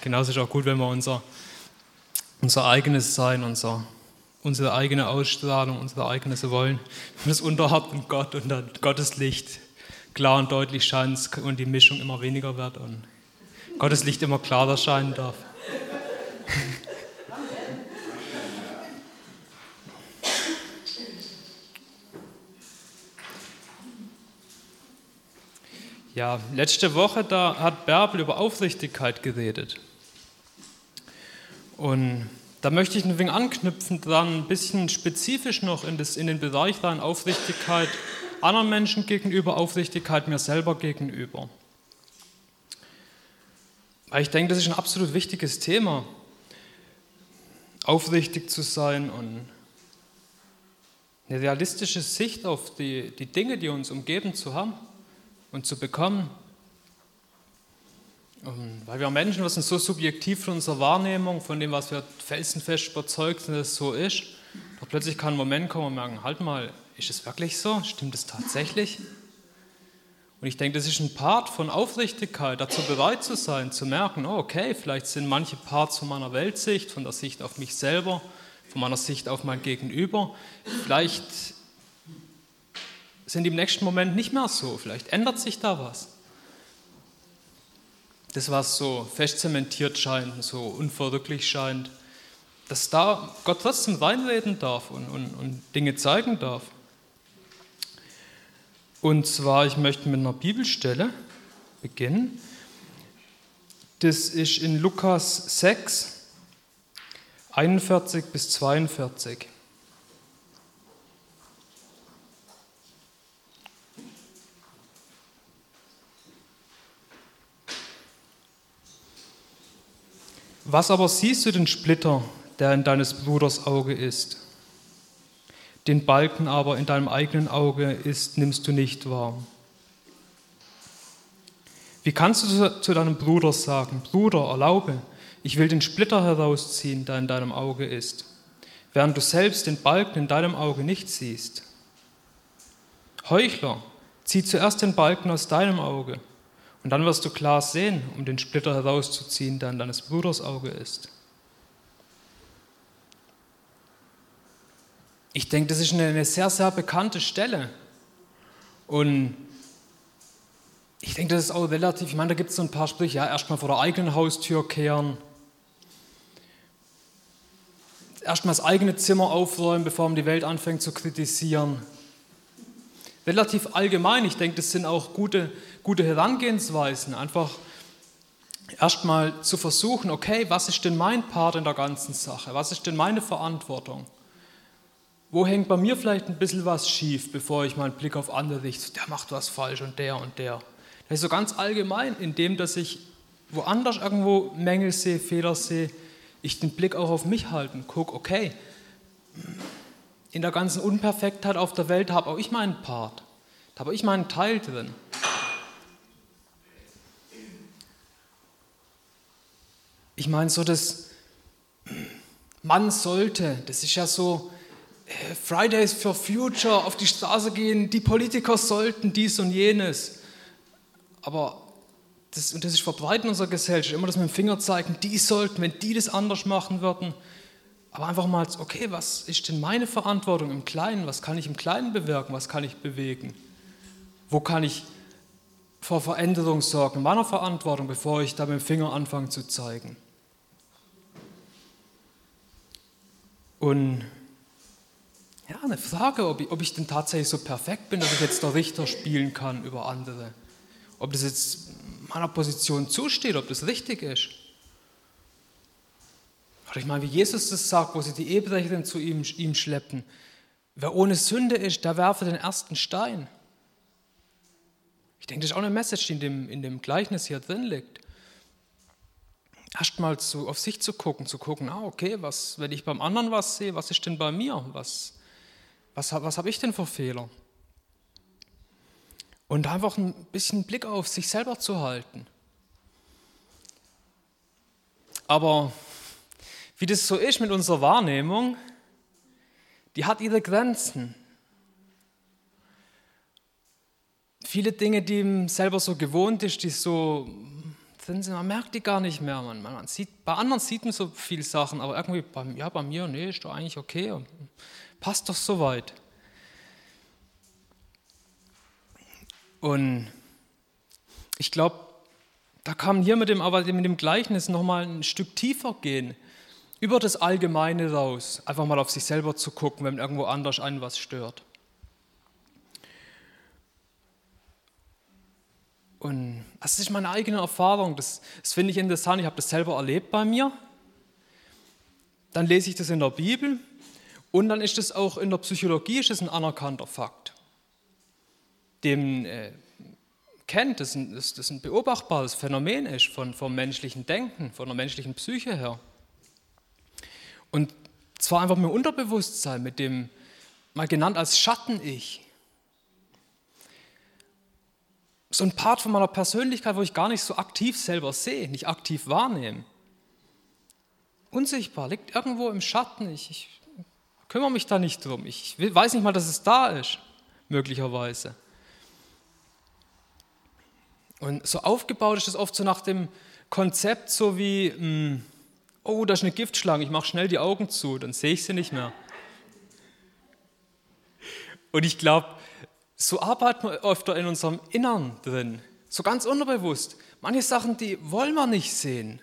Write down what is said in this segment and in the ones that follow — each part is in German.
genauso ist auch gut, wenn wir unser, unser eigenes Sein, unser, unsere eigene Ausstrahlung, unser eigenes Wollen, das Unterhaupt und Gott und dann Gottes Licht klar und deutlich scheint und die Mischung immer weniger wird und Gottes Licht immer klarer scheinen darf. Ja, letzte Woche da hat Bärbel über Aufrichtigkeit geredet. Und da möchte ich ein wenig anknüpfen dran, ein bisschen spezifisch noch in, das, in den Bereich rein Aufrichtigkeit anderen Menschen gegenüber, Aufrichtigkeit mir selber gegenüber. Weil ich denke, das ist ein absolut wichtiges Thema, aufrichtig zu sein und eine realistische Sicht auf die, die Dinge, die uns umgeben, zu haben und zu bekommen. Weil wir Menschen, wir sind so subjektiv von unserer Wahrnehmung, von dem, was wir felsenfest überzeugt sind, dass es so ist, doch plötzlich kann ein Moment kommen und merken, halt mal, ist es wirklich so? Stimmt es tatsächlich? Und ich denke, das ist ein Part von Aufrichtigkeit, dazu bereit zu sein, zu merken, oh, okay, vielleicht sind manche Parts von meiner Weltsicht, von der Sicht auf mich selber, von meiner Sicht auf mein Gegenüber, vielleicht sind im nächsten Moment nicht mehr so. Vielleicht ändert sich da was. Das, was so fest zementiert scheint, so unverrücklich scheint, dass da Gott trotzdem reinreden darf und, und, und Dinge zeigen darf. Und zwar, ich möchte mit einer Bibelstelle beginnen. Das ist in Lukas 6, 41 bis 42. Was aber siehst du den Splitter, der in deines Bruders Auge ist? Den Balken aber in deinem eigenen Auge ist, nimmst du nicht wahr. Wie kannst du zu deinem Bruder sagen, Bruder, erlaube, ich will den Splitter herausziehen, der in deinem Auge ist, während du selbst den Balken in deinem Auge nicht siehst? Heuchler, zieh zuerst den Balken aus deinem Auge und dann wirst du klar sehen, um den Splitter herauszuziehen, der in deines Bruders Auge ist. Ich denke, das ist eine, sehr, sehr bekannte Stelle. Und ich denke, das ist auch relativ, ich meine, da gibt es so ein paar Sprüche, ja, erstmal vor der eigenen Haustür kehren, erstmal das eigene Zimmer aufräumen, bevor man die Welt anfängt zu kritisieren relativ allgemein. Ich denke, das sind auch gute, gute Herangehensweisen. Einfach erstmal zu versuchen, okay, was ist denn mein Part in der ganzen Sache? Was ist denn meine Verantwortung? Wo hängt bei mir vielleicht ein bisschen was schief, bevor ich meinen Blick auf andere richte? Der macht was falsch und der und der. Das ist so ganz allgemein, indem dass ich woanders irgendwo Mängel sehe, Fehler sehe, ich den Blick auch auf mich halten, gucke, okay, in der ganzen Unperfektheit auf der Welt habe auch ich meinen Part. Da habe ich meinen Teil drin. Ich meine, so das man sollte, das ist ja so, äh, Fridays for Future, auf die Straße gehen, die Politiker sollten dies und jenes. Aber das, und das ist verbreitet in unserer Gesellschaft, immer das mit dem Finger zeigen, die sollten, wenn die das anders machen würden, aber einfach mal, okay, was ist denn meine Verantwortung im Kleinen? Was kann ich im Kleinen bewirken? Was kann ich bewegen? Wo kann ich vor Veränderung sorgen in meiner Verantwortung, bevor ich da mit dem Finger anfange zu zeigen? Und ja, eine Frage, ob ich, ob ich denn tatsächlich so perfekt bin, dass ich jetzt der Richter spielen kann über andere. Ob das jetzt meiner Position zusteht, ob das richtig ist. Oder ich meine, wie Jesus das sagt, wo sie die Ehebrecherin zu ihm, ihm schleppen. Wer ohne Sünde ist, der werfe den ersten Stein. Ich denke, das ist auch eine Message, die in dem, in dem Gleichnis hier drin liegt. Erstmal zu, auf sich zu gucken, zu gucken, ah, okay, was, wenn ich beim anderen was sehe, was ist denn bei mir? Was, was, was habe ich denn für Fehler? Und einfach ein bisschen Blick auf sich selber zu halten. Aber wie das so ist mit unserer Wahrnehmung, die hat ihre Grenzen. Viele Dinge, die ihm selber so gewohnt ist, die so drin sind, man merkt die gar nicht mehr. Man, man sieht, bei anderen sieht man so viele Sachen, aber irgendwie, bei, ja, bei mir, nee, ist doch eigentlich okay, passt doch soweit. Und ich glaube, da kann man hier mit dem, aber mit dem Gleichnis nochmal ein Stück tiefer gehen, über das Allgemeine raus, einfach mal auf sich selber zu gucken, wenn irgendwo anders einen was stört. Und das ist meine eigene Erfahrung, das, das finde ich interessant, ich habe das selber erlebt bei mir. Dann lese ich das in der Bibel und dann ist das auch in der Psychologie ist das ein anerkannter Fakt. Dem äh, kennt, dass ein, das ein beobachtbares Phänomen ist von, vom menschlichen Denken, von der menschlichen Psyche her. Und zwar einfach mit dem Unterbewusstsein, mit dem, mal genannt als Schatten-Ich. So ein Part von meiner Persönlichkeit, wo ich gar nicht so aktiv selber sehe, nicht aktiv wahrnehme. Unsichtbar, liegt irgendwo im Schatten. Ich, ich kümmere mich da nicht drum. Ich weiß nicht mal, dass es da ist, möglicherweise. Und so aufgebaut ist es oft so nach dem Konzept, so wie, hm, oh, da ist eine Giftschlange, ich mache schnell die Augen zu, dann sehe ich sie nicht mehr. Und ich glaube, so arbeiten wir öfter in unserem Innern drin, so ganz unterbewusst. Manche Sachen, die wollen wir nicht sehen.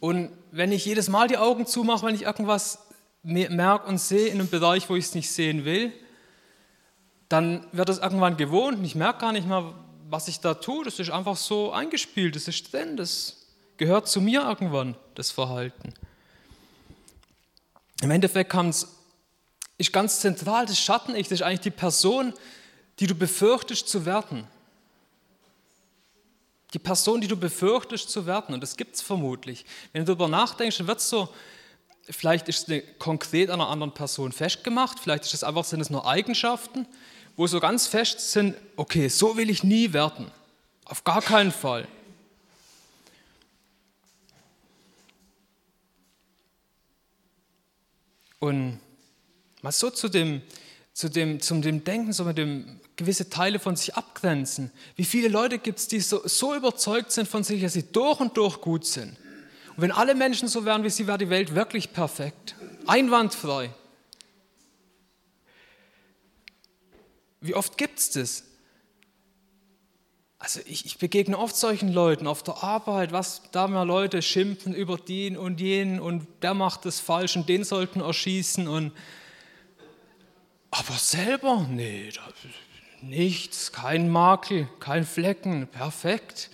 Und wenn ich jedes Mal die Augen zumache, wenn ich irgendwas merke und sehe in einem Bereich, wo ich es nicht sehen will, dann wird es irgendwann gewohnt und ich merke gar nicht mehr, was ich da tue. Das ist einfach so eingespielt, das ist drin, das gehört zu mir irgendwann, das Verhalten. Im Endeffekt kann ist ganz zentral das Schatten-Ich, das ist eigentlich die Person, die du befürchtest zu werden. Die Person, die du befürchtest zu werden. Und das gibt es vermutlich. Wenn du darüber nachdenkst, dann wird es so, vielleicht ist es konkret an einer anderen Person festgemacht, vielleicht ist es einfach, sind es nur Eigenschaften, wo so ganz fest sind, okay, so will ich nie werden. Auf gar keinen Fall. Und mal so zu dem, zu dem, zum dem Denken, so mit dem gewisse Teile von sich abgrenzen. Wie viele Leute gibt es, die so, so überzeugt sind von sich, dass sie durch und durch gut sind. Und wenn alle Menschen so wären wie sie, wäre die Welt wirklich perfekt, einwandfrei. Wie oft gibt es das? Also ich, ich, begegne oft solchen Leuten auf der Arbeit, was da mal Leute schimpfen über den und jenen und der macht das falsch und den sollten erschießen und aber selber, nee, nichts, kein Makel, kein Flecken, perfekt.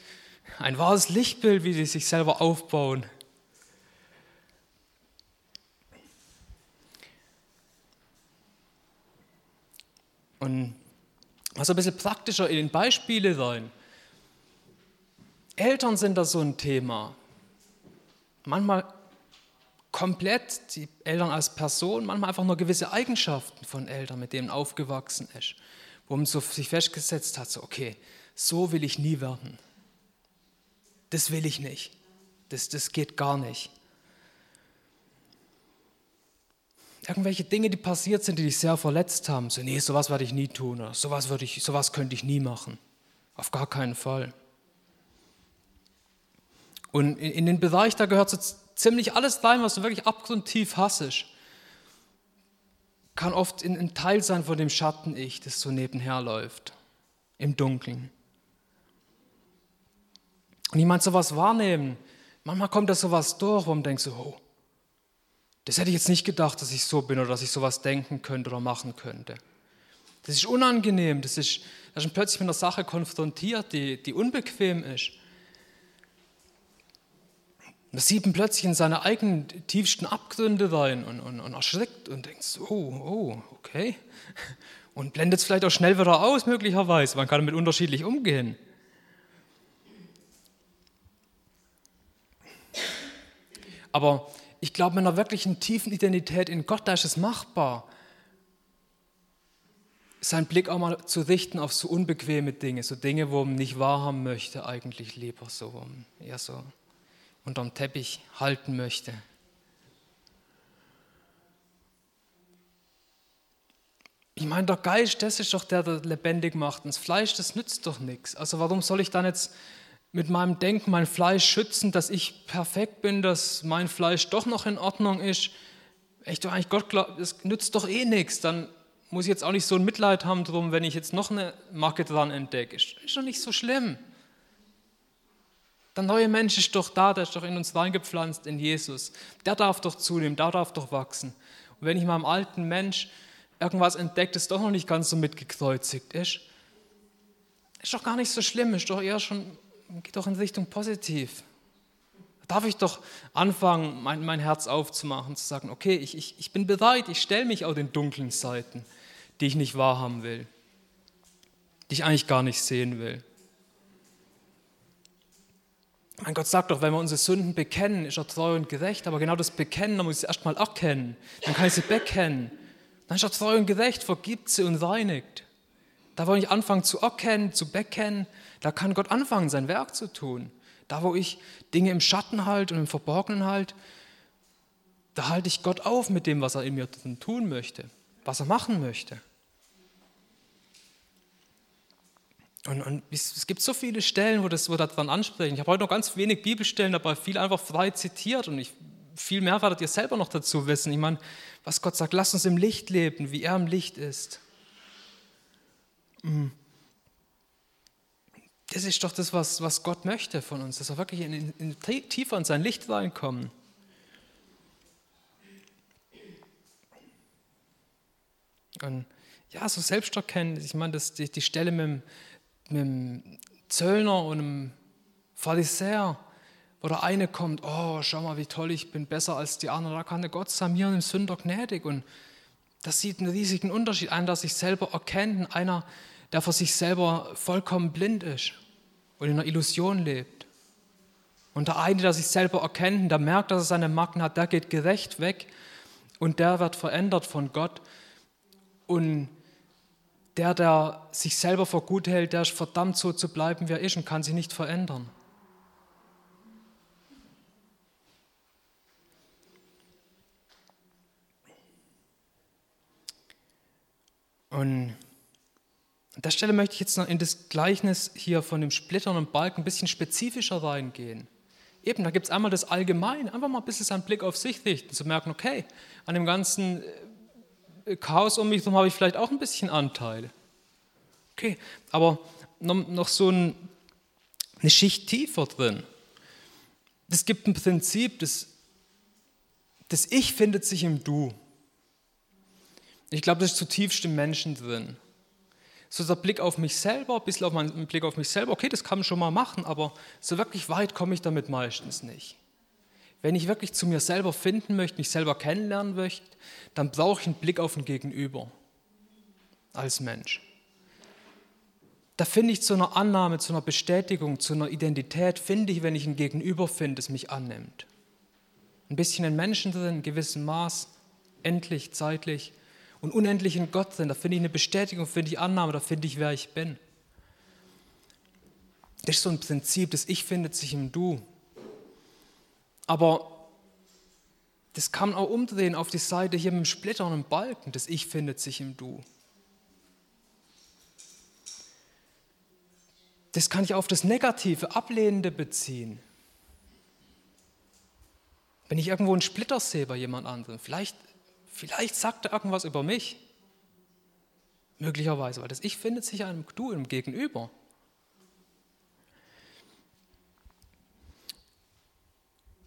Ein wahres Lichtbild, wie sie sich selber aufbauen. Und also ein bisschen praktischer in den Beispiele rein. Eltern sind da so ein Thema. Manchmal komplett die Eltern als Person, manchmal einfach nur gewisse Eigenschaften von Eltern, mit denen aufgewachsen ist, wo man so sich festgesetzt hat, so okay, so will ich nie werden. Das will ich nicht. Das, das geht gar nicht. irgendwelche Dinge, die passiert sind, die dich sehr verletzt haben. So, nee, sowas werde ich nie tun oder sowas, würde ich, sowas könnte ich nie machen. Auf gar keinen Fall. Und in, in den Bereich, da gehört so ziemlich alles rein, was du wirklich abgrundtief hassest. Kann oft ein Teil sein von dem Schatten-Ich, das so nebenher läuft, im Dunkeln. Und ich meine, sowas wahrnehmen, manchmal kommt da sowas durch, wo man denkt so, oh, das hätte ich jetzt nicht gedacht, dass ich so bin oder dass ich sowas denken könnte oder machen könnte. Das ist unangenehm, das ist, da ist plötzlich mit einer Sache konfrontiert, die, die unbequem ist. Da sieht man plötzlich in seine eigenen tiefsten Abgründe rein und, und, und erschrickt und denkt, oh, oh, okay. Und blendet es vielleicht auch schnell wieder aus, möglicherweise. Man kann damit unterschiedlich umgehen. Aber ich glaube, mit einer wirklichen tiefen Identität in Gott, da ist es machbar, seinen Blick auch mal zu richten auf so unbequeme Dinge, so Dinge, wo man nicht wahrhaben möchte, eigentlich lieber so, eher so unterm Teppich halten möchte. Ich meine, der Geist, das ist doch der, der lebendig macht. Und das Fleisch, das nützt doch nichts. Also warum soll ich dann jetzt mit meinem Denken mein Fleisch schützen, dass ich perfekt bin, dass mein Fleisch doch noch in Ordnung ist. Ich doch eigentlich Gott glaube, es nützt doch eh nichts. Dann muss ich jetzt auch nicht so ein Mitleid haben drum, wenn ich jetzt noch eine Macke dran entdecke. Ist doch nicht so schlimm. Der neue Mensch ist doch da, der ist doch in uns reingepflanzt, in Jesus. Der darf doch zunehmen, der darf doch wachsen. Und wenn ich meinem alten Mensch irgendwas entdeckt, das doch noch nicht ganz so mitgekreuzigt ist, ist doch gar nicht so schlimm, ist doch eher schon, geht doch in Richtung positiv. Da darf ich doch anfangen, mein, mein Herz aufzumachen, zu sagen, okay, ich, ich, ich bin bereit, ich stelle mich auch den dunklen Seiten, die ich nicht wahrhaben will, die ich eigentlich gar nicht sehen will. Mein Gott sagt doch, wenn wir unsere Sünden bekennen, ist er treu und gerecht, aber genau das Bekennen, da muss ich sie erstmal erkennen, dann kann ich sie bekennen. Dann ist er treu und gerecht, vergibt sie und reinigt. Da, wo ich anfange zu erkennen, zu bekennen, da kann Gott anfangen, sein Werk zu tun. Da, wo ich Dinge im Schatten halte und im Verborgenen halte, da halte ich Gott auf mit dem, was er in mir tun möchte, was er machen möchte. Und, und, es gibt so viele Stellen, wo das, wo das dann ansprechen. Ich habe heute noch ganz wenig Bibelstellen dabei, viel einfach frei zitiert und ich, viel mehr werdet ihr selber noch dazu wissen. Ich meine, was Gott sagt, lasst uns im Licht leben, wie er im Licht ist. Mm. Das ist doch das, was, was Gott möchte von uns, dass wir wirklich in, in, tiefer in sein Licht reinkommen. Und ja, so Selbsterkenntnis, ich meine, das, die, die Stelle mit dem, mit dem Zöllner und dem Pharisäer, wo der eine kommt, oh, schau mal, wie toll ich bin, besser als die anderen. Da kann der Gott sagen, mir dem Sünder gnädig. Und das sieht einen riesigen Unterschied. Einer, der sich selber erkennt, einer, der für sich selber vollkommen blind ist und in einer Illusion lebt. Und der eine, der sich selber erkennt, der merkt, dass er seine Macken hat, der geht gerecht weg und der wird verändert von Gott. Und der, der sich selber für gut hält, der ist verdammt so zu bleiben, wie er ist und kann sich nicht verändern. Und an der Stelle möchte ich jetzt noch in das Gleichnis hier von dem Splittern und Balken ein bisschen spezifischer reingehen. Eben, da gibt es einmal das Allgemeine, einfach mal ein bisschen seinen Blick auf sich richten, zu merken, okay, an dem ganzen äh, Chaos um mich herum habe ich vielleicht auch ein bisschen Anteil. Okay, aber noch, so ein, eine Schicht tiefer drin. Es gibt ein Prinzip, das, das Ich findet sich im Du. Ich glaube, das ist zutiefst im Menschen drin so der Blick auf mich selber, ein bisschen auf meinen Blick auf mich selber, okay, das kann man schon mal machen, aber so wirklich weit komme ich damit meistens nicht. Wenn ich wirklich zu mir selber finden möchte, mich selber kennenlernen möchte, dann brauche ich einen Blick auf ein Gegenüber als Mensch. Da finde ich zu einer Annahme, zu einer Bestätigung, zu einer Identität, finde ich, wenn ich ein Gegenüber finde, das mich annimmt. Ein bisschen ein Menschen drin, in gewissem Maß, endlich, zeitlich und unendlich in Gott sind. Da finde ich eine Bestätigung, finde ich Annahme, da finde ich, wer ich bin. Das ist so ein Prinzip, das Ich findet sich im Du. Aber das kann man auch umdrehen auf die Seite hier mit dem Splitter und dem Balken. Das Ich findet sich im Du. Das kann ich auf das Negative, Ablehnende beziehen. Wenn ich irgendwo einen Splitter sehe bei jemand anderem, vielleicht Vielleicht sagt er irgendwas über mich. Möglicherweise, weil das Ich findet sich einem Du im Gegenüber.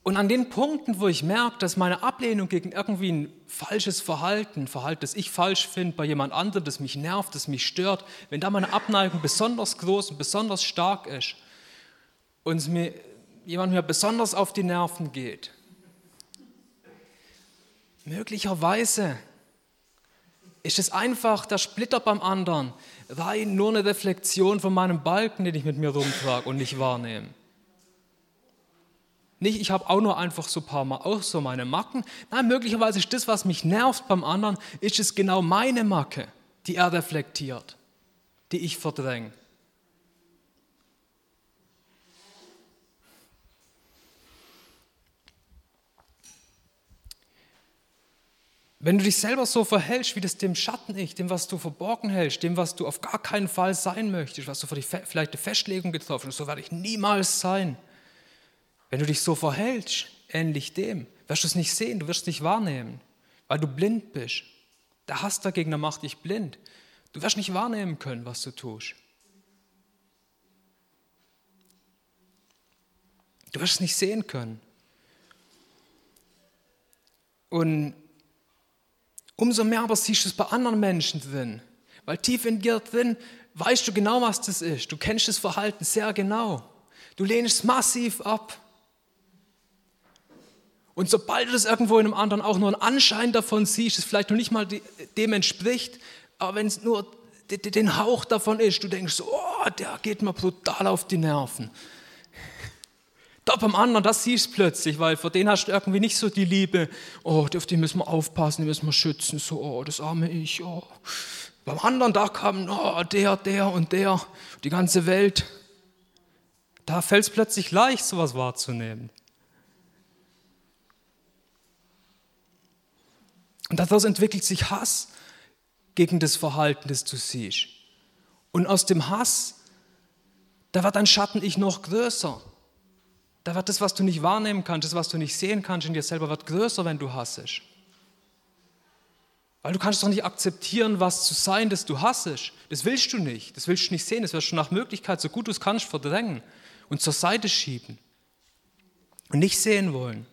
Und an den Punkten, wo ich merke, dass meine Ablehnung gegen irgendwie ein falsches Verhalten, Verhalten, das ich falsch finde bei jemand anderem, das mich nervt, das mich stört, wenn da meine Abneigung besonders groß und besonders stark ist und mir, jemand mir besonders auf die Nerven geht, Möglicherweise ist es einfach der Splitter beim anderen, rein nur eine Reflexion von meinem Balken, den ich mit mir rumtrage und nicht wahrnehme. Nicht, ich habe auch nur einfach so ein paar Mal auch so meine Macken. Nein, möglicherweise ist das, was mich nervt beim anderen, ist es genau meine Macke, die er reflektiert, die ich verdränge. Wenn du dich selber so verhältst, wie das dem Schatten-Ich, dem, was du verborgen hältst, dem, was du auf gar keinen Fall sein möchtest, was du für die vielleicht eine Festlegung getroffen hast, so werde ich niemals sein. Wenn du dich so verhältst, ähnlich dem, wirst du es nicht sehen, du wirst es nicht wahrnehmen, weil du blind bist. Der Hass der macht dich blind. Du wirst nicht wahrnehmen können, was du tust. Du wirst es nicht sehen können. Und Umso mehr aber siehst du es bei anderen Menschen drin. Weil tief in dir drin weißt du genau, was das ist. Du kennst das Verhalten sehr genau. Du lehnst es massiv ab. Und sobald du das irgendwo in einem anderen auch nur einen Anschein davon siehst, das vielleicht noch nicht mal dem entspricht, aber wenn es nur den Hauch davon ist, du denkst so, oh, der geht mir brutal auf die Nerven. Da beim anderen, das siehst du plötzlich, weil vor denen hast du irgendwie nicht so die Liebe, oh, auf die müssen wir aufpassen, die müssen wir schützen, so, oh, das arme Ich, oh. Beim anderen, da kam oh, der, der und der, die ganze Welt. Da fällt es plötzlich leicht, sowas wahrzunehmen. Und daraus entwickelt sich Hass gegen das Verhalten, das du siehst. Und aus dem Hass, da wird dein Schatten-Ich noch größer. Da wird das, was du nicht wahrnehmen kannst, das, was du nicht sehen kannst in dir selber, wird größer, wenn du hassest. Weil du kannst doch nicht akzeptieren, was zu sein, das du hassest. Das willst du nicht. Das willst du nicht sehen. Das wirst du nach Möglichkeit, so gut du es kannst, verdrängen und zur Seite schieben und nicht sehen wollen.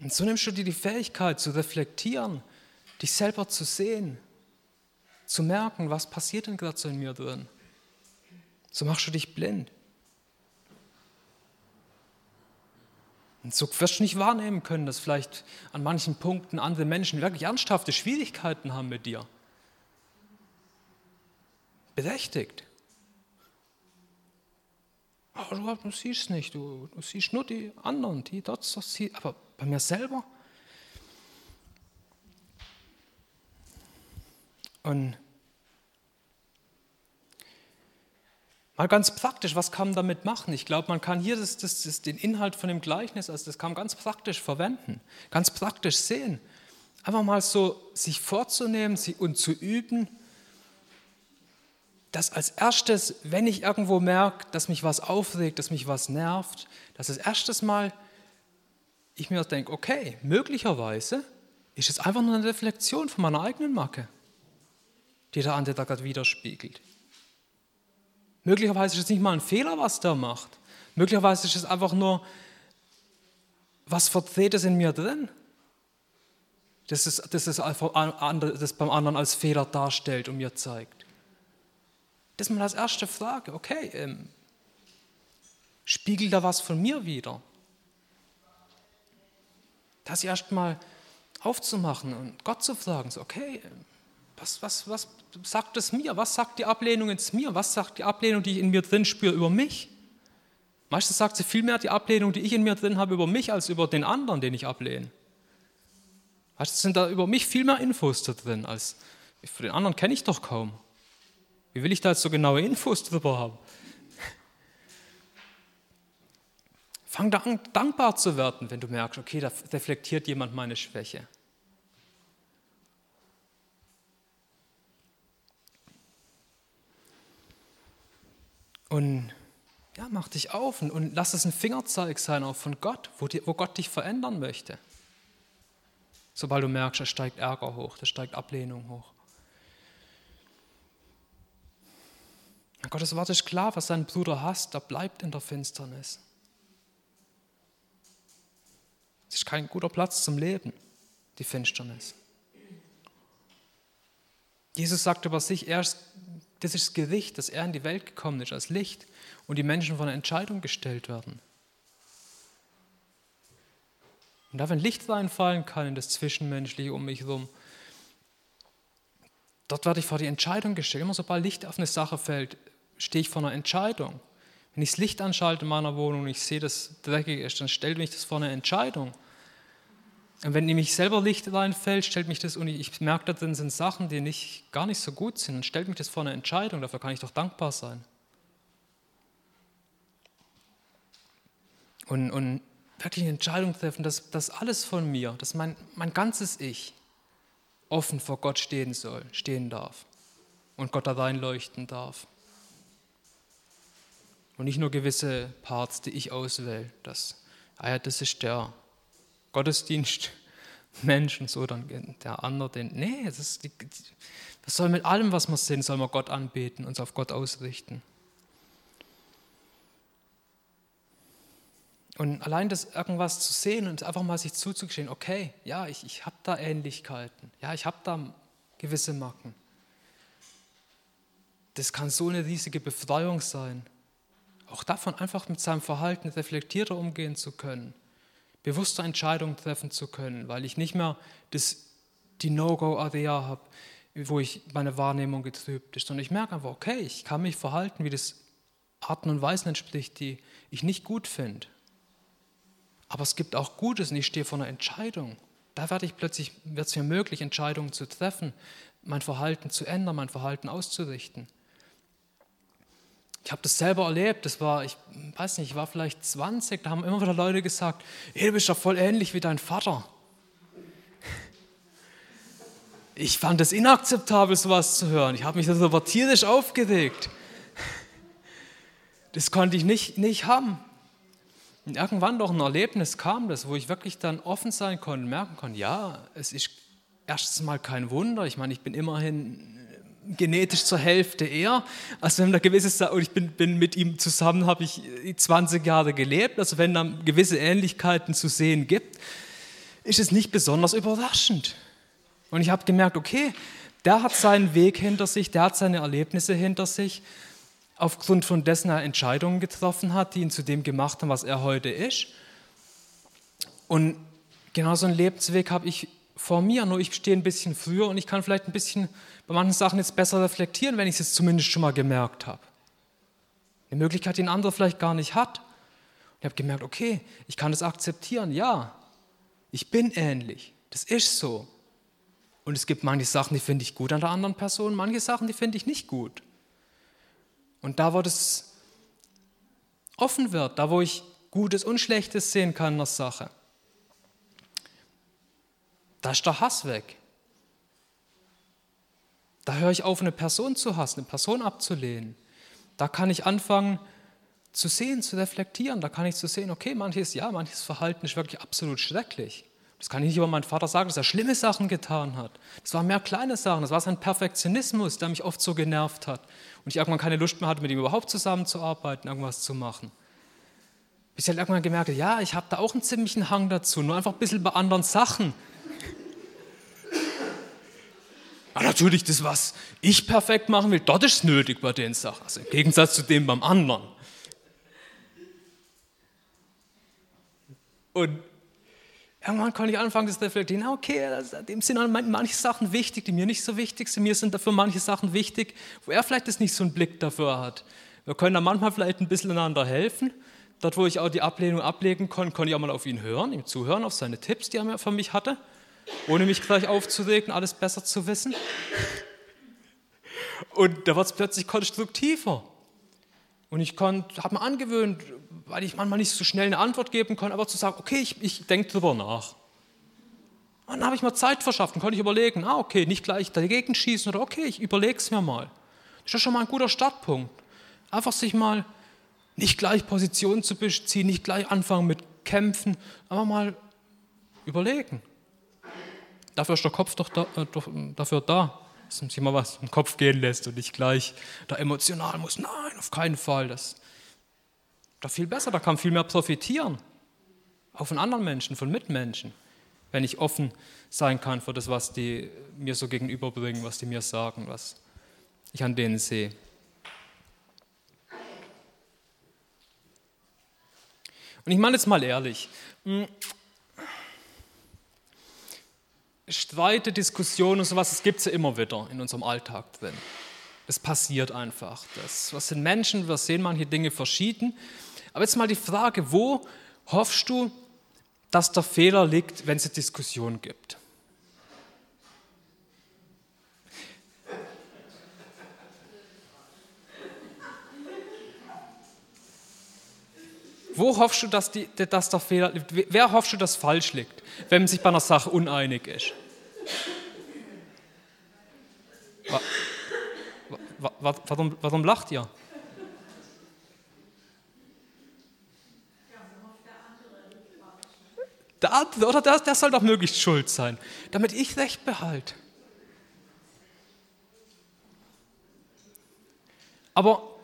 Und so nimmst du dir die Fähigkeit zu reflektieren, dich selber zu sehen, zu merken, was passiert denn gerade so in mir drin. So machst du dich blind. Und so wirst du nicht wahrnehmen können, dass vielleicht an manchen Punkten andere Menschen wirklich ernsthafte Schwierigkeiten haben mit dir. Berechtigt. Aber du, du siehst nicht, du, du, siehst nur die anderen, die dort so sieht, aber bei mir selber. Und Mal ganz praktisch, was kann man damit machen? Ich glaube, man kann hier das, das, das, den Inhalt von dem Gleichnis, also das kann man ganz praktisch verwenden, ganz praktisch sehen. Einfach mal so sich vorzunehmen und zu üben, dass als erstes, wenn ich irgendwo merke, dass mich was aufregt, dass mich was nervt, dass als erstes Mal ich mir denke, okay, möglicherweise ist es einfach nur eine Reflexion von meiner eigenen Macke, die der andere da gerade widerspiegelt. Möglicherweise ist es nicht mal ein Fehler, was der macht. Möglicherweise ist es einfach nur was Verdrehtes in mir drin, das es, das, es das beim anderen als Fehler darstellt und mir zeigt. Das ist mal als erste Frage. Okay, ähm, spiegelt da was von mir wieder? Das erstmal aufzumachen und Gott zu fragen, so, okay, was, was, was sagt es mir? Was sagt die Ablehnung jetzt mir? Was sagt die Ablehnung, die ich in mir drin spüre, über mich? Meistens sagt sie viel mehr die Ablehnung, die ich in mir drin habe, über mich, als über den anderen, den ich ablehne. Meistens sind da über mich viel mehr Infos da drin, als für den anderen kenne ich doch kaum. Wie will ich da jetzt so genaue Infos drüber haben? Fang da an, dankbar zu werden, wenn du merkst, okay, da reflektiert jemand meine Schwäche. Und ja, mach dich auf und, und lass es ein Fingerzeig sein auch von Gott, wo, die, wo Gott dich verändern möchte. Sobald du merkst, da steigt Ärger hoch, da steigt Ablehnung hoch. Gottes Wort ist klar, was sein Bruder hasst, da bleibt in der Finsternis. Es ist kein guter Platz zum Leben, die Finsternis. Jesus sagt über sich, er ist das ist das Gericht, dass er in die Welt gekommen ist als Licht und die Menschen vor eine Entscheidung gestellt werden. Und da, wenn Licht reinfallen kann in das Zwischenmenschliche um mich herum, dort werde ich vor die Entscheidung gestellt. Immer sobald Licht auf eine Sache fällt, stehe ich vor einer Entscheidung. Wenn ich das Licht anschalte in meiner Wohnung und ich sehe, dass dreckig ist, dann stellt mich das vor eine Entscheidung. Und wenn nämlich selber Licht reinfällt, stellt mich das, und ich merke, da drin sind Sachen, die nicht, gar nicht so gut sind, dann stellt mich das vor eine Entscheidung, dafür kann ich doch dankbar sein. Und, und wirklich eine Entscheidung treffen, dass das alles von mir, dass mein, mein ganzes Ich offen vor Gott stehen soll, stehen darf und Gott da reinleuchten darf. Und nicht nur gewisse Parts, die ich auswähle. Das, ah ja, das ist der Gottesdienst, Mensch und so, dann der andere, den. Nee, das, ist die, das soll mit allem, was wir sind, soll man Gott anbeten, uns auf Gott ausrichten. Und allein das irgendwas zu sehen und einfach mal sich zuzugestehen, okay, ja, ich, ich habe da Ähnlichkeiten, ja, ich habe da gewisse Macken. Das kann so eine riesige Befreiung sein. Auch davon einfach mit seinem Verhalten reflektierter umgehen zu können, bewusster Entscheidungen treffen zu können, weil ich nicht mehr das, die No-Go-Area habe, wo ich meine Wahrnehmung getrübt ist, sondern ich merke einfach, okay, ich kann mich verhalten, wie das Arten und Weisen entspricht, die ich nicht gut finde. Aber es gibt auch Gutes und ich stehe vor einer Entscheidung. Da werde ich plötzlich, wird es mir möglich, Entscheidungen zu treffen, mein Verhalten zu ändern, mein Verhalten auszurichten. Ich habe das selber erlebt, das war, ich weiß nicht, ich war vielleicht 20, da haben immer wieder Leute gesagt, hey, du bist doch voll ähnlich wie dein Vater. Ich fand es inakzeptabel, sowas zu hören. Ich habe mich darüber tierisch aufgeregt. Das konnte ich nicht, nicht haben. Und irgendwann doch ein Erlebnis kam das, wo ich wirklich dann offen sein konnte, merken konnte, ja, es ist erstens mal kein Wunder. Ich meine, ich bin immerhin genetisch zur Hälfte er. Also wenn da gewisses, und ich bin, bin mit ihm zusammen, habe ich 20 Jahre gelebt. Also wenn da gewisse Ähnlichkeiten zu sehen gibt, ist es nicht besonders überraschend. Und ich habe gemerkt, okay, der hat seinen Weg hinter sich, der hat seine Erlebnisse hinter sich aufgrund von dessen er Entscheidungen getroffen hat, die ihn zu dem gemacht haben, was er heute ist. Und genau so einen Lebensweg habe ich vor mir, nur ich stehe ein bisschen früher und ich kann vielleicht ein bisschen bei manchen Sachen jetzt besser reflektieren, wenn ich es jetzt zumindest schon mal gemerkt habe. Eine Möglichkeit, die ein anderer vielleicht gar nicht hat. Ich habe gemerkt, okay, ich kann das akzeptieren, ja, ich bin ähnlich, das ist so. Und es gibt manche Sachen, die finde ich gut an der anderen Person, manche Sachen, die finde ich nicht gut. Und da, wo das offen wird, da, wo ich Gutes und Schlechtes sehen kann in der Sache, da ist der Hass weg. Da höre ich auf, eine Person zu hassen, eine Person abzulehnen. Da kann ich anfangen zu sehen, zu reflektieren. Da kann ich zu sehen, okay, manches ja, manches Verhalten ist wirklich absolut schrecklich. Das kann ich nicht über meinen Vater sagen, dass er schlimme Sachen getan hat. Das waren mehr kleine Sachen. Das war sein Perfektionismus, der mich oft so genervt hat. Und ich irgendwann keine Lust mehr hatte, mit ihm überhaupt zusammenzuarbeiten, irgendwas zu machen. Bis ich halt irgendwann gemerkt habe, ja, ich habe da auch einen ziemlichen Hang dazu, nur einfach ein bisschen bei anderen Sachen. Aber natürlich, das, was ich perfekt machen will, dort ist es nötig bei den Sachen. Also im Gegensatz zu dem beim anderen. Und Irgendwann konnte ich anfangen, das reflektieren. Okay, dem sind manche Sachen wichtig, die mir nicht so wichtig sind. Mir sind dafür manche Sachen wichtig, wo er vielleicht jetzt nicht so einen Blick dafür hat. Wir können da manchmal vielleicht ein bisschen einander helfen. Dort, wo ich auch die Ablehnung ablegen konnte, konnte ich auch mal auf ihn hören, ihm zuhören, auf seine Tipps, die er für mich hatte, ohne mich gleich aufzuregen, alles besser zu wissen. Und da wird es plötzlich konstruktiver. Und ich habe mir angewöhnt, weil ich manchmal nicht so schnell eine Antwort geben konnte, aber zu sagen, okay, ich, ich denke darüber nach. Und dann habe ich mir Zeit verschafft und konnte ich überlegen, ah, okay, nicht gleich dagegen schießen oder okay, ich überlege es mir mal. Das ist schon mal ein guter Startpunkt. Einfach sich mal nicht gleich Positionen zu beziehen, nicht gleich anfangen mit Kämpfen, aber mal überlegen. Dafür ist der Kopf doch da, äh, doch, dafür da, dass man sich mal was im Kopf gehen lässt und nicht gleich da emotional muss. Nein, auf keinen Fall. Das, doch viel besser, da kann viel mehr profitieren. Auch von anderen Menschen, von Mitmenschen, wenn ich offen sein kann für das, was die mir so gegenüberbringen, was die mir sagen, was ich an denen sehe. Und ich meine jetzt mal ehrlich, hm, Streite, Diskussionen und sowas, das gibt es ja immer wieder in unserem Alltag drin. Es passiert einfach. Das, was sind Menschen? Wir sehen manche Dinge verschieden. Aber jetzt mal die Frage, wo hoffst du, dass der Fehler liegt, wenn es eine Diskussion gibt? Wo hoffst du, dass, die, dass der Fehler liegt? Wer hoffst du, dass falsch liegt, wenn man sich bei einer Sache uneinig ist? Warum, warum lacht ihr? Der andere, oder der, der soll doch möglichst schuld sein, damit ich Recht behalte. Aber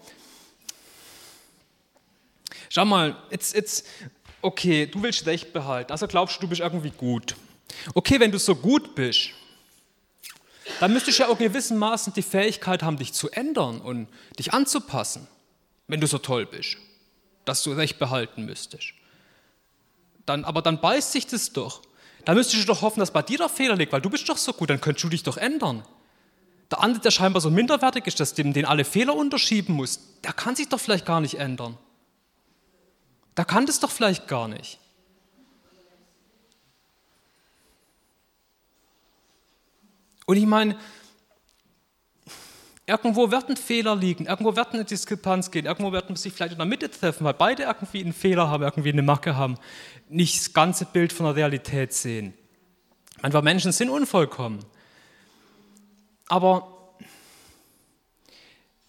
schau mal, jetzt, jetzt, okay, du willst Recht behalten, also glaubst du, du bist irgendwie gut. Okay, wenn du so gut bist, dann müsstest du ja auch gewissermaßen die Fähigkeit haben, dich zu ändern und dich anzupassen, wenn du so toll bist, dass du Recht behalten müsstest. Dann, aber dann beißt sich das doch. Da müsstest du doch hoffen, dass bei dir der Fehler liegt, weil du bist doch so gut, dann könntest du dich doch ändern. Der andere, der scheinbar so minderwertig ist, dass dem den alle Fehler unterschieben muss, der kann sich doch vielleicht gar nicht ändern. Der kann das doch vielleicht gar nicht. Und ich meine, irgendwo wird ein Fehler liegen, irgendwo wird eine Diskrepanz gehen, irgendwo wird man sich vielleicht in der Mitte treffen, weil beide irgendwie einen Fehler haben, irgendwie eine Macke haben, nicht das ganze Bild von der Realität sehen. Einfach Menschen sind unvollkommen. Aber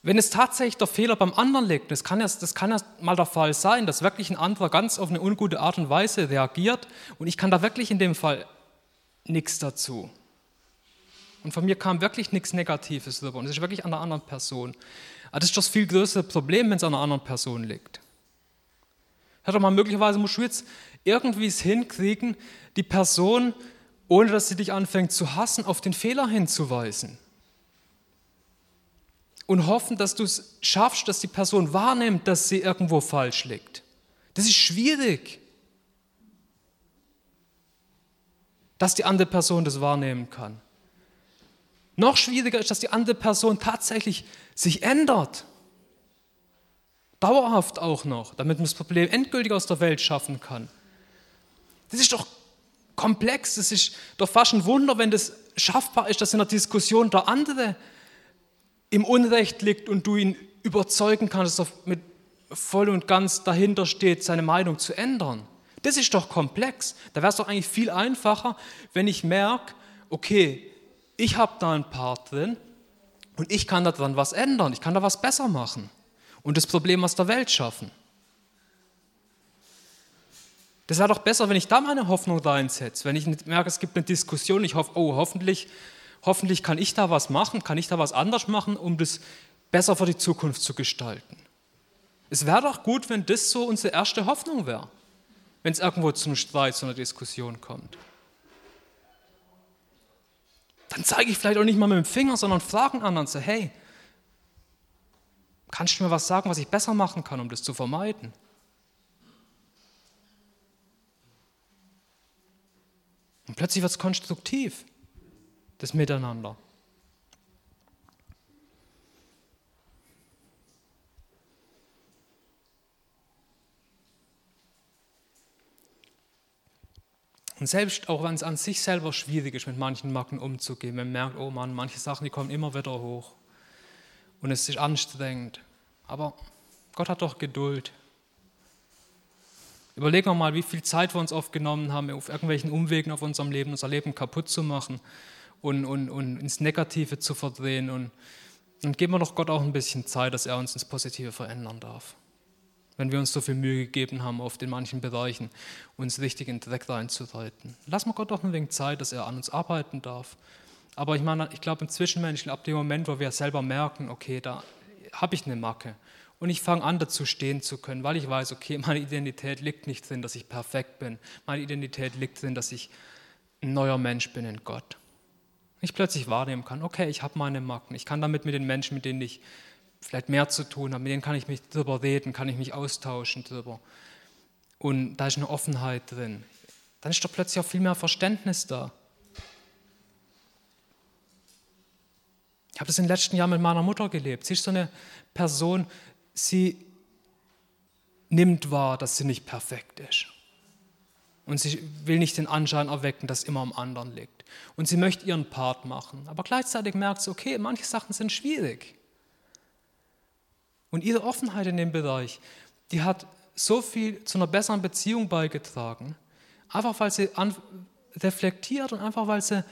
wenn es tatsächlich der Fehler beim anderen liegt, das kann, ja, das kann ja mal der Fall sein, dass wirklich ein anderer ganz auf eine ungute Art und Weise reagiert und ich kann da wirklich in dem Fall nichts dazu. Und von mir kam wirklich nichts Negatives rüber. Und es ist wirklich an der anderen Person. Aber das ist das viel größere Problem, wenn es an einer anderen Person liegt. Hör doch mal, möglicherweise musst du jetzt irgendwie es hinkriegen, die Person, ohne dass sie dich anfängt zu hassen, auf den Fehler hinzuweisen. Und hoffen, dass du es schaffst, dass die Person wahrnimmt, dass sie irgendwo falsch liegt. Das ist schwierig. Dass die andere Person das wahrnehmen kann. Noch schwieriger ist, dass die andere Person tatsächlich sich ändert. Dauerhaft auch noch, damit man das Problem endgültig aus der Welt schaffen kann. Das ist doch komplex, das ist doch fast ein Wunder, wenn das schaffbar ist, dass in der Diskussion der andere im Unrecht liegt und du ihn überzeugen kannst, dass er mit voll und ganz dahinter steht, seine Meinung zu ändern. Das ist doch komplex. Da wäre es doch eigentlich viel einfacher, wenn ich merke, okay, ich habe da einen Part drin und ich kann da dran was ändern, ich kann da was besser machen und das Problem aus der Welt schaffen. Das wäre doch besser, wenn ich da meine Hoffnung reinsetze, wenn ich merke, es gibt eine Diskussion, ich hoffe, oh, hoffentlich, hoffentlich kann ich da was machen, kann ich da was anders machen, um das besser für die Zukunft zu gestalten. Es wäre doch gut, wenn das so unsere erste Hoffnung wäre, wenn es irgendwo zu einem Streit, zu einer Diskussion kommt dann zeige ich vielleicht auch nicht mal mit dem Finger, sondern frage einen anderen, so, hey, kannst du mir was sagen, was ich besser machen kann, um das zu vermeiden? Und plötzlich wird es konstruktiv, das Miteinander. Und selbst auch wenn es an sich selber schwierig ist, mit manchen Macken umzugehen, man merkt, oh Mann, manche Sachen, die kommen immer wieder hoch. Und es ist anstrengend. Aber Gott hat doch Geduld. Überlegen wir mal, wie viel Zeit wir uns oft genommen haben, auf irgendwelchen Umwegen auf unserem Leben, unser Leben kaputt zu machen und, und, und ins Negative zu verdrehen. Und, und geben wir doch Gott auch ein bisschen Zeit, dass er uns ins Positive verändern darf wenn wir uns so viel Mühe gegeben haben, oft in manchen Bereichen uns richtig in den Dreck reinzureiten. Lass mal Gott doch ein wenig Zeit, dass er an uns arbeiten darf. Aber ich meine, ich glaube im Zwischenmenschen, ab dem Moment, wo wir selber merken, okay, da habe ich eine Macke und ich fange an, dazu stehen zu können, weil ich weiß, okay, meine Identität liegt nicht drin, dass ich perfekt bin. Meine Identität liegt drin, dass ich ein neuer Mensch bin in Gott. Ich plötzlich wahrnehmen kann, okay, ich habe meine Macken, ich kann damit mit den Menschen, mit denen ich vielleicht mehr zu tun haben, mit denen kann ich mich drüber reden, kann ich mich austauschen drüber. Und da ist eine Offenheit drin. Dann ist doch plötzlich auch viel mehr Verständnis da. Ich habe das in den letzten Jahren mit meiner Mutter gelebt. Sie ist so eine Person, sie nimmt wahr, dass sie nicht perfekt ist. Und sie will nicht den Anschein erwecken, dass immer am anderen liegt. Und sie möchte ihren Part machen. Aber gleichzeitig merkt sie, okay, manche Sachen sind schwierig. Und ihre Offenheit in dem Bereich, die hat so viel zu einer besseren Beziehung beigetragen, einfach weil sie reflektiert und einfach weil sie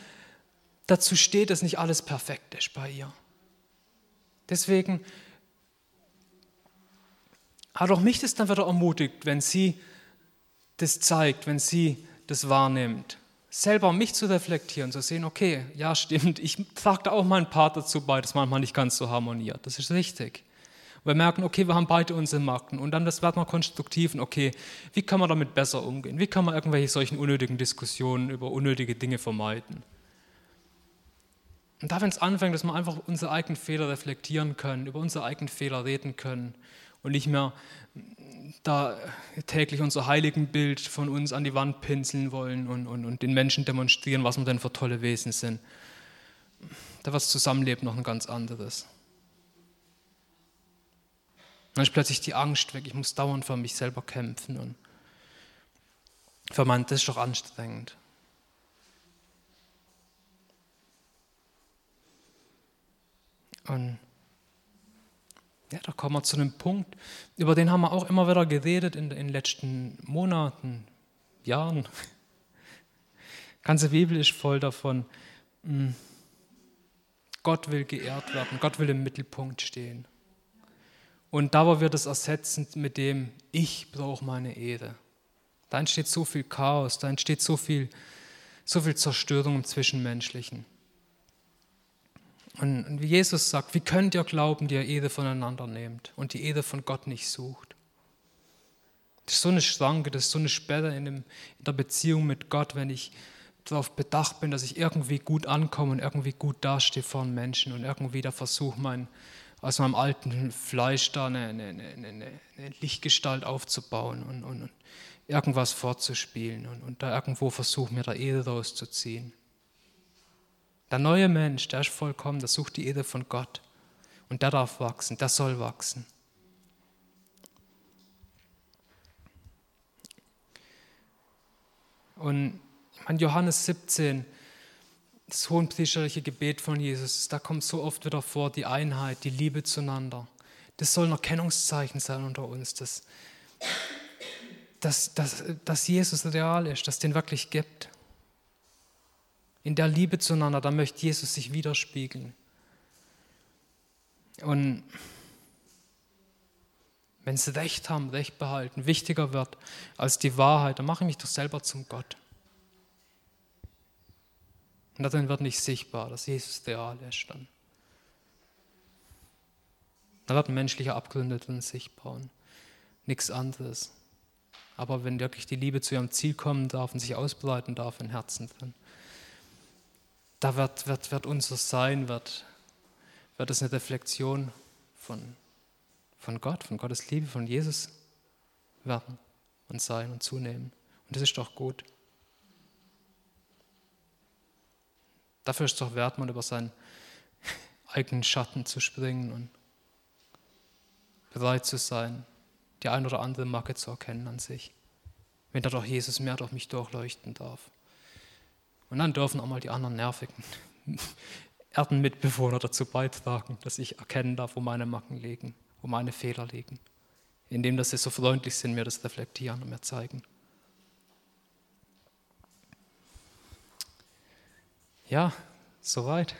dazu steht, dass nicht alles perfekt ist bei ihr. Deswegen hat auch mich das dann wieder ermutigt, wenn sie das zeigt, wenn sie das wahrnimmt. Selber mich zu reflektieren, zu sehen, okay, ja stimmt, ich trage auch meinen Part dazu bei, dass manchmal nicht ganz so harmoniert. Das ist richtig. wir merken, okay, wir haben beide unsere Marken und dann das wird man konstruktiv und okay, wie kann man damit besser umgehen? Wie kann man irgendwelche solchen unnötigen Diskussionen über unnötige Dinge vermeiden? Und da, wenn es anfängt, dass wir einfach unsere eigenen Fehler reflektieren können, über unsere eigenen Fehler reden können und nicht mehr da täglich unser Heiligenbild von uns an die Wand pinseln wollen und, und, und den Menschen demonstrieren, was wir denn für tolle Wesen sind. Da wird das Zusammenleben noch ein ganz anderes. Dann ist plötzlich die Angst weg, ich muss dauernd für mich selber kämpfen und für man, das ist doch anstrengend. Und ja, da kommen wir zu einem Punkt, über den haben wir auch immer wieder geredet in, den letzten Monaten, Jahren. Die ganze Bibel ist voll davon. Hm, Gott will geehrt werden, Gott will im Mittelpunkt stehen. Und da wir das ersetzen mit dem, ich brauche meine Ehre. Da entsteht so viel Chaos, da entsteht so viel, so viel Zerstörung im Zwischenmenschlichen. Und wie Jesus sagt, wie könnt ihr glauben, die ihr Ehre voneinander nehmt und die Ehre von Gott nicht sucht? Das ist so eine Schranke, das ist so eine Sperre in, dem, in der Beziehung mit Gott, wenn ich darauf bedacht bin, dass ich irgendwie gut ankomme und irgendwie gut dastehe vor den Menschen und irgendwie da versuche, mein, aus meinem alten Fleisch da eine, eine, eine, eine Lichtgestalt aufzubauen und, und, und, irgendwas fortzuspielen und, und da irgendwo versuche, mir da Ehre rauszuziehen. Der neue Mensch, der ist vollkommen, der sucht die Ehre von Gott. Und der darf wachsen, der soll wachsen. Und in Johannes 17, das hohenpriesterliche Gebet von Jesus, da kommt so oft wieder vor die Einheit, die Liebe zueinander. Das soll ein Erkennungszeichen sein unter uns, dass, dass, dass, dass Jesus real ist, dass es den wirklich gibt. In der Liebe zueinander, da möchte Jesus sich widerspiegeln. Und wenn sie Recht haben, Recht behalten, wichtiger wird als die Wahrheit, dann mache ich mich doch selber zum Gott. Und darin wird nicht sichtbar, dass Jesus real ist dann. Da werden menschliche Abgründe drin sichtbar und nichts anderes. Aber wenn wirklich die Liebe zu ihrem Ziel kommen darf und sich ausbreiten darf im Herzen drin, da wird, wird, wird unser Sein, wird, wird es eine Reflexion von, von Gott, von Gottes Liebe, von Jesus werden und sein und zunehmen. Und das ist doch gut. Dafür ist es doch wert, mal über seinen eigenen Schatten zu springen und bereit zu sein, die ein oder andere Macke zu erkennen an sich, wenn da doch Jesus mehr durch mich durchleuchten darf. Und dann dürfen auch mal die anderen nervigen Erdenmitbewohner dazu beitragen, dass ich erkennen darf, wo meine Macken liegen, wo meine Fehler liegen. Indem dass sie so freundlich sind, mir das reflektieren und mir zeigen. Ja, soweit.